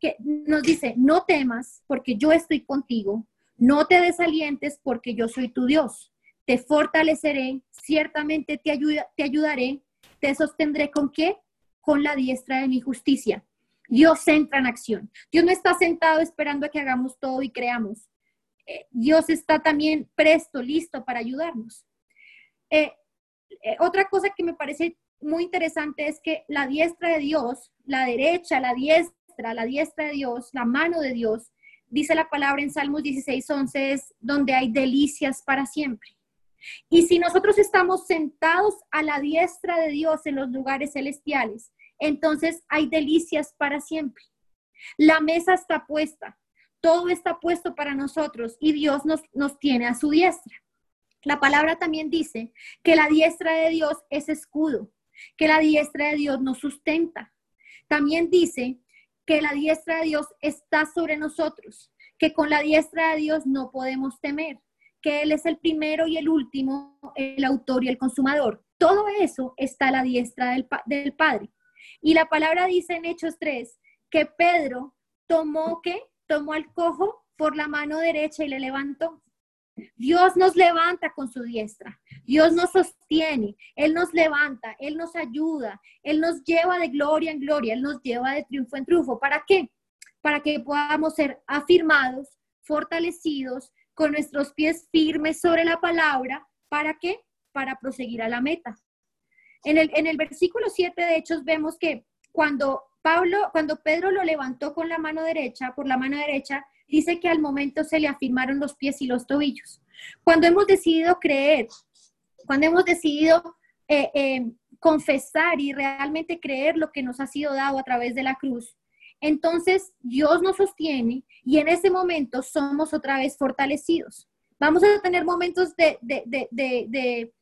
Speaker 2: que nos dice, no temas porque yo estoy contigo, no te desalientes porque yo soy tu Dios. Te fortaleceré, ciertamente te, ayuda, te ayudaré, te sostendré con qué? Con la diestra de mi justicia. Dios entra en acción. Dios no está sentado esperando a que hagamos todo y creamos. Eh, Dios está también presto, listo para ayudarnos. Eh, eh, otra cosa que me parece muy interesante es que la diestra de Dios, la derecha, la diestra, la diestra de Dios, la mano de Dios, dice la palabra en Salmos 16, 11, es donde hay delicias para siempre. Y si nosotros estamos sentados a la diestra de Dios en los lugares celestiales, entonces hay delicias para siempre. La mesa está puesta, todo está puesto para nosotros y Dios nos, nos tiene a su diestra. La palabra también dice que la diestra de Dios es escudo, que la diestra de Dios nos sustenta. También dice que la diestra de Dios está sobre nosotros, que con la diestra de Dios no podemos temer, que Él es el primero y el último, el autor y el consumador. Todo eso está a la diestra del, del Padre. Y la palabra dice en Hechos 3 que Pedro tomó que tomó al cojo por la mano derecha y le levantó. Dios nos levanta con su diestra. Dios nos sostiene. Él nos levanta. Él nos ayuda. Él nos lleva de gloria en gloria. Él nos lleva de triunfo en triunfo. ¿Para qué? Para que podamos ser afirmados, fortalecidos, con nuestros pies firmes sobre la palabra. ¿Para qué? Para proseguir a la meta. En el, en el versículo 7 de Hechos vemos que cuando Pablo, cuando Pedro lo levantó con la mano derecha, por la mano derecha, dice que al momento se le afirmaron los pies y los tobillos. Cuando hemos decidido creer, cuando hemos decidido eh, eh, confesar y realmente creer lo que nos ha sido dado a través de la cruz, entonces Dios nos sostiene y en ese momento somos otra vez fortalecidos. Vamos a tener momentos de, de,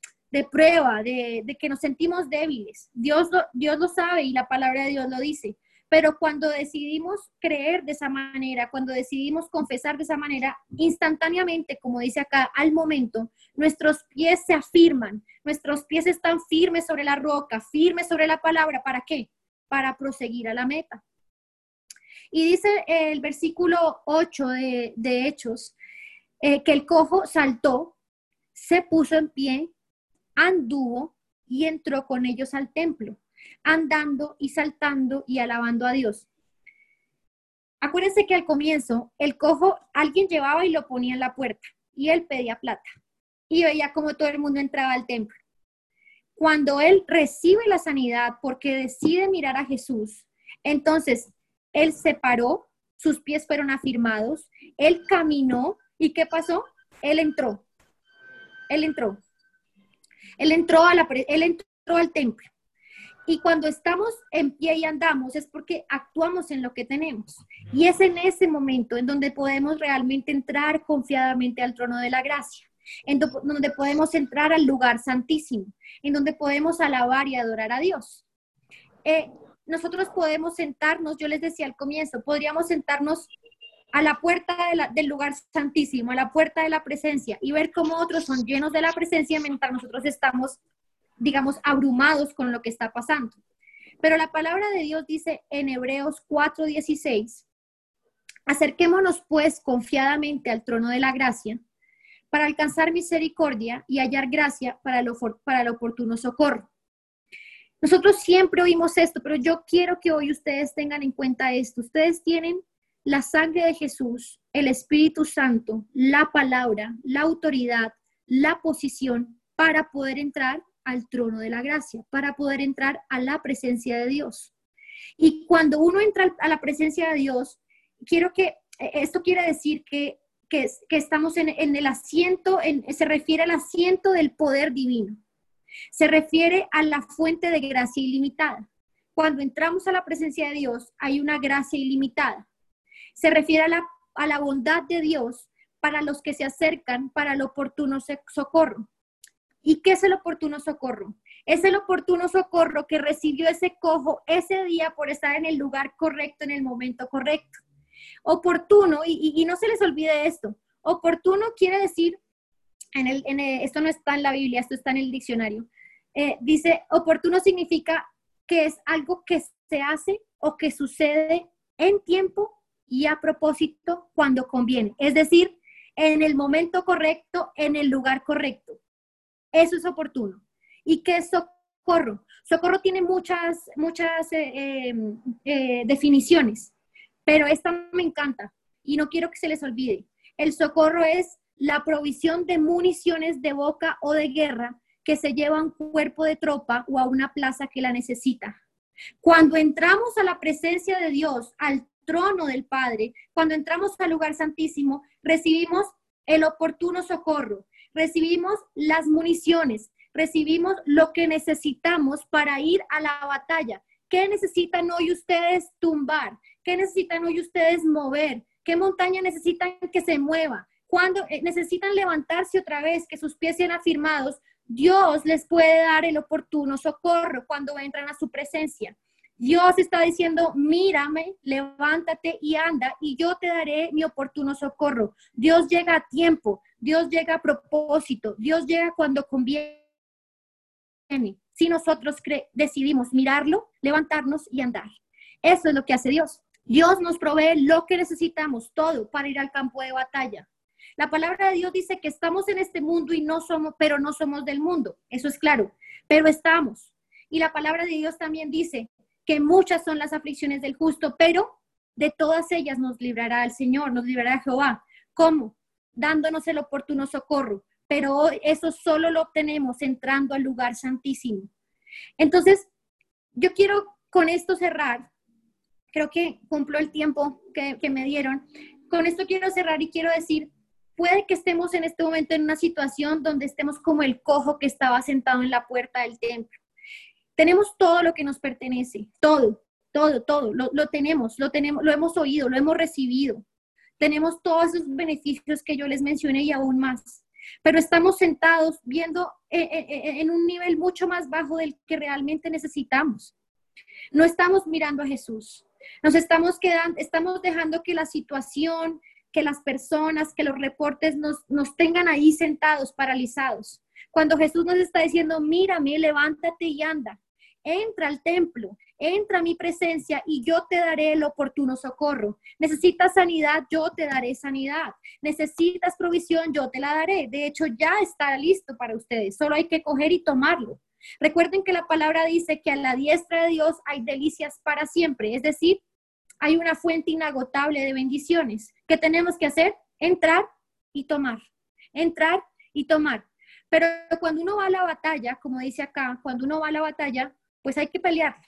Speaker 2: prueba, de, que nos sentimos débiles. Dios Dios lo sabe y la palabra de Dios lo dice. Pero cuando decidimos creer de esa manera, cuando decidimos confesar de esa manera, instantáneamente, como dice acá, al momento, nuestros pies se afirman, nuestros pies están firmes sobre la roca, firmes sobre la palabra. ¿Para qué? Para proseguir a la meta. Y dice el versículo 8 de, Hechos, eh, que el cojo saltó, se puso en pie, anduvo y entró con ellos al templo andando y saltando y alabando a Dios. Acuérdense que al comienzo el cojo alguien llevaba y lo ponía en la puerta y él pedía plata y veía como todo el mundo entraba al templo. Cuando él recibe la sanidad porque decide mirar a Jesús, entonces él se paró, sus pies fueron afirmados, él caminó y ¿qué pasó? Él entró. Él entró. Él entró, al templo. Y cuando estamos en pie y andamos es porque actuamos en lo que tenemos. Y es en ese momento en donde podemos realmente entrar confiadamente al trono de la gracia, en donde podemos entrar al lugar santísimo, en donde podemos alabar y adorar a Dios. Eh, nosotros podemos sentarnos, yo les decía al comienzo, podríamos sentarnos a la puerta del lugar santísimo, a la puerta de la presencia y ver cómo otros son llenos de la presencia mientras nosotros estamos digamos, abrumados con lo que está pasando. Pero la palabra de Dios dice en Hebreos 4:16, acerquémonos pues confiadamente al trono de la gracia para alcanzar misericordia y hallar gracia para, lo, para el oportuno socorro. Nosotros siempre oímos esto, pero yo quiero que hoy ustedes tengan en cuenta esto. Ustedes tienen la sangre de Jesús, el Espíritu Santo, la palabra, la autoridad, la posición para poder entrar al trono de la gracia, para poder entrar a la presencia de Dios. Y cuando uno entra a la presencia de Dios, quiero que, e, esto quiere decir que, que, estamos en, el asiento, se refiere al asiento del poder divino, se refiere a la fuente de gracia ilimitada. Cuando entramos a la presencia de Dios, hay una gracia ilimitada. Se refiere a la, a la bondad de Dios para los que se acercan para el oportuno socorro. ¿Y qué es el oportuno socorro? Es el oportuno socorro que recibió ese cojo ese día por estar en el lugar correcto, en el momento correcto. Oportuno, y, no se les olvide esto, oportuno quiere decir, en el, esto no está en la Biblia, esto está en el diccionario, eh, dice, oportuno significa que es algo que se hace o que sucede en tiempo y a propósito cuando conviene. Es decir, en el momento correcto, en el lugar correcto. Eso es oportuno. ¿Y qué es socorro? Socorro tiene muchas, muchas eh, em, eh, definiciones, pero esta me encanta y no quiero que se les olvide. El socorro es la provisión de municiones de boca o de guerra que se lleva a un cuerpo de tropa o a una plaza que la necesita. Cuando entramos a la presencia de Dios, al trono del Padre, cuando entramos al lugar santísimo, recibimos el oportuno socorro, recibimos las municiones, recibimos lo que necesitamos para ir a la batalla. ¿Qué necesitan hoy ustedes tumbar? ¿Qué necesitan hoy ustedes mover? ¿Qué montaña necesitan que se mueva? Cuando eh, necesitan levantarse otra vez, que sus pies sean afirmados, Dios les puede dar el oportuno socorro cuando entran a su presencia. Dios está diciendo, mírame, levántate y anda y yo te daré mi oportuno socorro. Dios llega a tiempo, Dios llega a propósito, Dios llega cuando conviene. Si nosotros decidimos mirarlo, levantarnos y andar. Eso es lo que hace Dios. Dios nos provee lo que necesitamos, todo para ir al campo de batalla. La palabra de Dios dice que estamos en este mundo y no somos, pero no somos del mundo. Eso es claro, pero estamos. Y la palabra de Dios también dice que muchas son las aflicciones del justo, pero de todas ellas nos librará el Señor, nos librará Jehová. ¿Cómo? Dándonos el oportuno socorro. Pero eso solo lo obtenemos entrando al lugar santísimo. Entonces, yo quiero con esto cerrar. Creo que cumplo el tiempo que, que me dieron. Con esto quiero cerrar y quiero decir, puede que estemos en este momento en una situación donde estemos como el cojo que estaba sentado en la puerta del templo tenemos todo lo que nos pertenece, todo, todo, todo, lo, tenemos, lo tenemos, lo hemos oído, lo hemos recibido. Tenemos todos esos beneficios que yo les mencioné y aún más. Pero estamos sentados viendo eh, eh, eh, en un nivel mucho más bajo del que realmente necesitamos. No estamos mirando a Jesús. Nos estamos quedando, estamos dejando que la situación, que las personas, que los reportes nos, nos tengan ahí sentados, paralizados. Cuando Jesús nos está diciendo, mírame, levántate y anda entra al templo, entra a mi presencia y yo te daré el oportuno socorro. Necesitas sanidad, yo te daré sanidad. Necesitas provisión, yo te la daré. De hecho, ya está listo para ustedes, solo hay que coger y tomarlo. Recuerden que la palabra dice que a la diestra de Dios hay delicias para siempre, es decir, hay una fuente inagotable de bendiciones. ¿Qué tenemos que hacer? Entrar y tomar. Entrar y tomar. Pero cuando uno va a la batalla, como dice acá, cuando uno va a la batalla, pues hay que pelearla.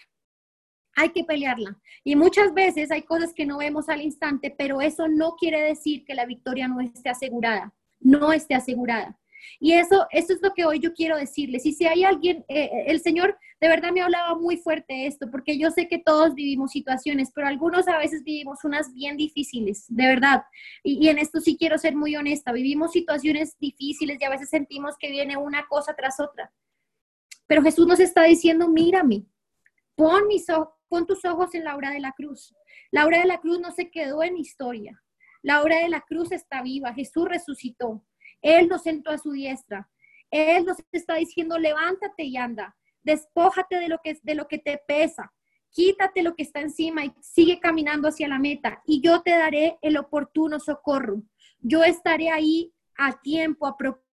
Speaker 2: Hay que pelearla. Y muchas veces hay cosas que no vemos al instante, pero eso no quiere decir que la victoria no esté asegurada. No esté asegurada. Y eso, eso es lo que hoy yo quiero decirles. Y si hay alguien, eh, eh, el Señor de verdad me hablaba muy fuerte esto, porque yo sé que todos vivimos situaciones, pero algunos a veces vivimos unas bien difíciles, de verdad. Y, y en esto sí quiero ser muy honesta. Vivimos situaciones difíciles y a veces sentimos que viene una cosa tras otra. Pero Jesús nos está diciendo, mírame, pon, mis pon tus ojos en la obra de la cruz. La obra de la cruz no se quedó en historia. La obra de la cruz está viva. Jesús resucitó. Él nos sentó a su diestra. Él nos está diciendo, levántate y anda. Despójate de lo que, de lo que te pesa. Quítate lo que está encima y sigue caminando hacia la meta. Y yo te daré el oportuno socorro. Yo estaré ahí a tiempo, a propósito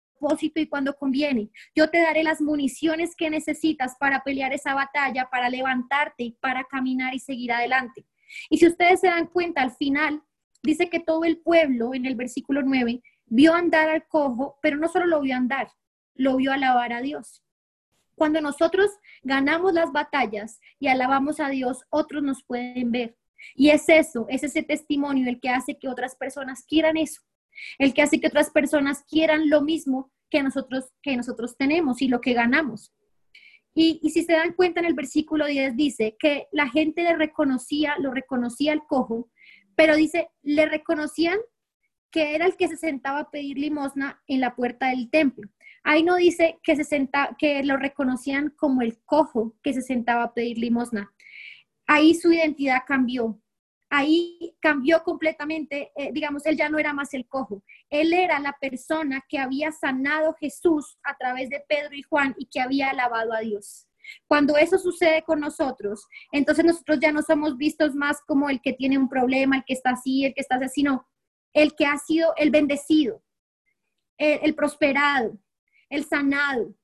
Speaker 2: y cuando conviene. Yo te daré las municiones que necesitas para pelear esa batalla, para levantarte y para caminar y seguir adelante. Y si ustedes se dan cuenta, al final, dice que todo el pueblo, en el versículo 9, vio andar al cojo, pero no solo lo vio andar, lo vio alabar a Dios. Cuando nosotros ganamos las batallas y alabamos a Dios, otros nos pueden ver. Y es eso, es ese testimonio el que hace que otras personas quieran eso, el que hace que otras personas quieran lo mismo que nosotros, que nosotros tenemos y lo que ganamos. Y, si se dan cuenta en el versículo 10 dice que la gente le reconocía, lo reconocía el cojo, pero dice, le reconocían que era el que se sentaba a pedir limosna en la puerta del templo. Ahí no dice que, se senta, que lo reconocían como el cojo que se sentaba a pedir limosna. Ahí su identidad cambió. Ahí cambió completamente, eh, digamos, él ya no era más el cojo. Él era la persona que había sanado Jesús a través de Pedro y Juan y que había alabado a Dios. Cuando eso sucede con nosotros, entonces nosotros ya no somos vistos más como el que tiene un problema, el que está así, el que está así, sino el que ha sido el bendecido, el prosperado, el sanado,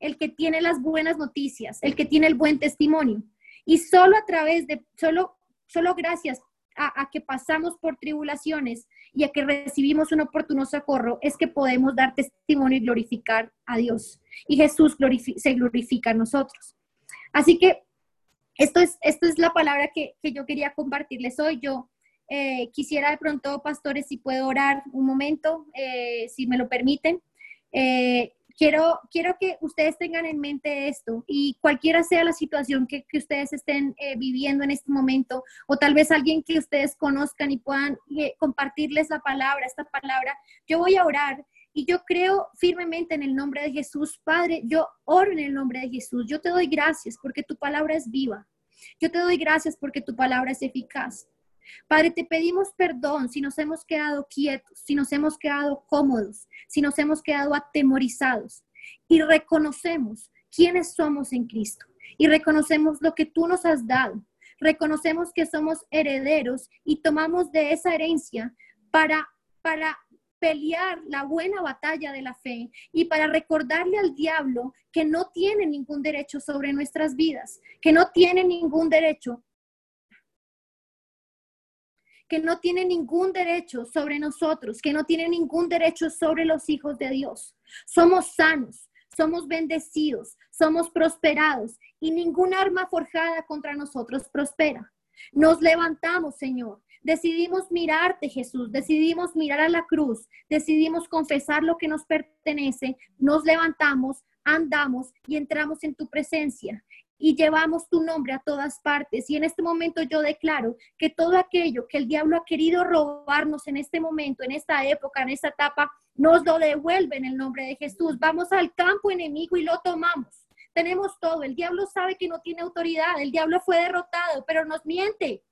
Speaker 2: el que tiene las buenas noticias, el que tiene el buen testimonio. Y solo a través de, solo, solo gracias a, que pasamos por tribulaciones y a que recibimos un oportuno socorro, es que podemos dar testimonio y glorificar a Dios. Y Jesús se glorifica a nosotros. Así que esto es, esto es la palabra que, yo quería compartirles hoy. Yo eh, quisiera de pronto, pastores, si puedo orar un momento, eh, si me lo permiten. Eh, quiero, quiero que ustedes tengan en mente esto y cualquiera sea la situación que, ustedes estén eh, viviendo en este momento o tal vez alguien que ustedes conozcan y puedan eh, compartirles la palabra, esta palabra, yo voy a orar y yo creo firmemente en el nombre de Jesús. Padre, yo oro en el nombre de Jesús. Yo te doy gracias porque tu palabra es viva. Yo te doy gracias porque tu palabra es eficaz. Padre, te pedimos perdón si nos hemos quedado quietos, si nos hemos quedado cómodos, si nos hemos quedado atemorizados y reconocemos quiénes somos en Cristo y reconocemos lo que tú nos has dado. Reconocemos que somos herederos y tomamos de esa herencia para, para pelear la buena batalla de la fe y para recordarle al diablo que no tiene ningún derecho sobre nuestras vidas, que no tiene ningún derecho que no tiene ningún derecho sobre nosotros, que no tiene ningún derecho sobre los hijos de Dios. Somos sanos, somos bendecidos, somos prosperados y ningún arma forjada contra nosotros prospera. Nos levantamos, Señor. Decidimos mirarte, Jesús. Decidimos mirar a la cruz. Decidimos confesar lo que nos pertenece. Nos levantamos, andamos y entramos en tu presencia y llevamos tu nombre a todas partes. Y en este momento yo declaro que todo aquello que el diablo ha querido robarnos en este momento, en esta época, en esta etapa, nos lo devuelve en el nombre de Jesús. Vamos al campo enemigo y lo tomamos. Tenemos todo. El diablo sabe que no tiene autoridad. El diablo fue derrotado, pero nos miente.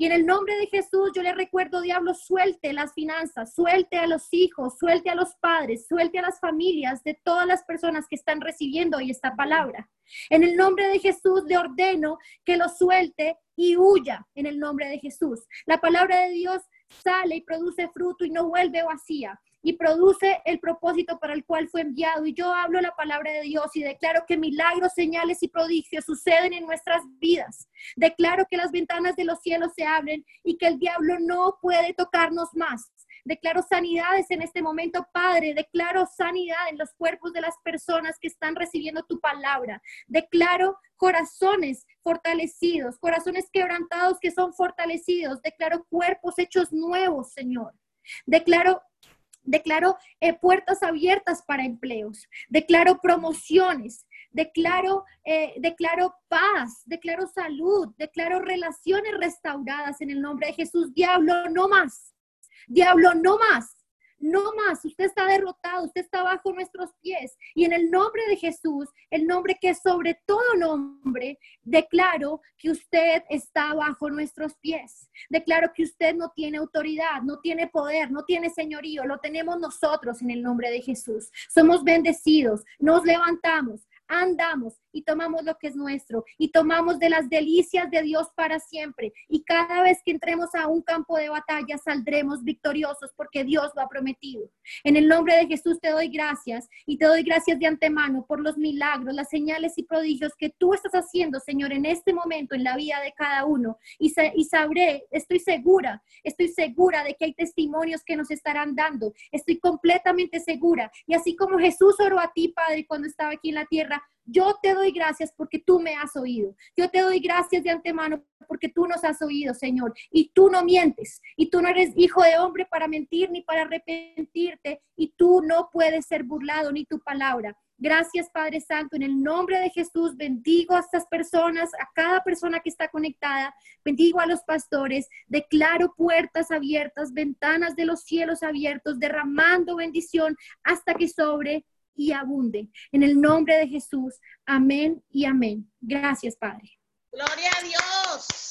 Speaker 2: Y en el nombre de Jesús yo le recuerdo, diablo, suelte las finanzas, suelte a los hijos, suelte a los padres, suelte a las familias de todas las personas que están recibiendo hoy esta palabra. En el nombre de Jesús le ordeno que lo suelte y huya en el nombre de Jesús. La palabra de Dios sale y produce fruto y no vuelve vacía y produce el propósito para el cual fue enviado. Y yo hablo la palabra de Dios y declaro que milagros, señales y prodigios suceden en nuestras vidas. Declaro que las ventanas de los cielos se abren y que el diablo no puede tocarnos más. Declaro sanidades en este momento, Padre. Declaro sanidad en los cuerpos de las personas que están recibiendo tu palabra. Declaro corazones fortalecidos, corazones quebrantados que son fortalecidos. Declaro cuerpos hechos nuevos, Señor. Declaro Declaro eh, puertas abiertas para empleos. Declaro promociones. Declaro, eh, declaro paz, declaro salud, declaro relaciones restauradas en el nombre de Jesús. Diablo, no más. Diablo, no más. No más, usted está derrotado, usted está bajo nuestros pies. Y en el nombre de Jesús, el nombre que es sobre todo nombre, declaro que usted está bajo nuestros pies. Declaro que usted no tiene autoridad, no tiene poder, no tiene señorío. Lo tenemos nosotros en el nombre de Jesús. Somos bendecidos, nos levantamos, andamos y tomamos lo que es nuestro y tomamos de las delicias de Dios para siempre. Y cada vez que entremos a un campo de batalla saldremos victoriosos porque Dios lo ha prometido. En el nombre de Jesús te doy gracias y te doy gracias de antemano por los milagros, las señales y prodigios que tú estás haciendo, Señor, en este momento en la vida de cada uno. Y, y sabré, estoy segura, estoy segura de que hay testimonios que nos estarán dando. Estoy completamente segura. Y así como Jesús oró a ti, Padre, cuando estaba aquí en la tierra, yo te doy gracias porque tú me has oído. Yo te doy gracias de antemano porque tú nos has oído, Señor. Y tú no mientes. Y tú no eres hijo de hombre para mentir ni para arrepentirte. Y tú no puedes ser burlado ni tu palabra. Gracias, Padre Santo. En el nombre de Jesús, bendigo a estas personas, a cada persona que está conectada. Bendigo a los pastores. Declaro puertas abiertas, ventanas de los cielos abiertos, derramando bendición hasta que sobre y abunde. En el nombre de Jesús. Amén y amén. Gracias, Padre.
Speaker 1: Gloria a Dios.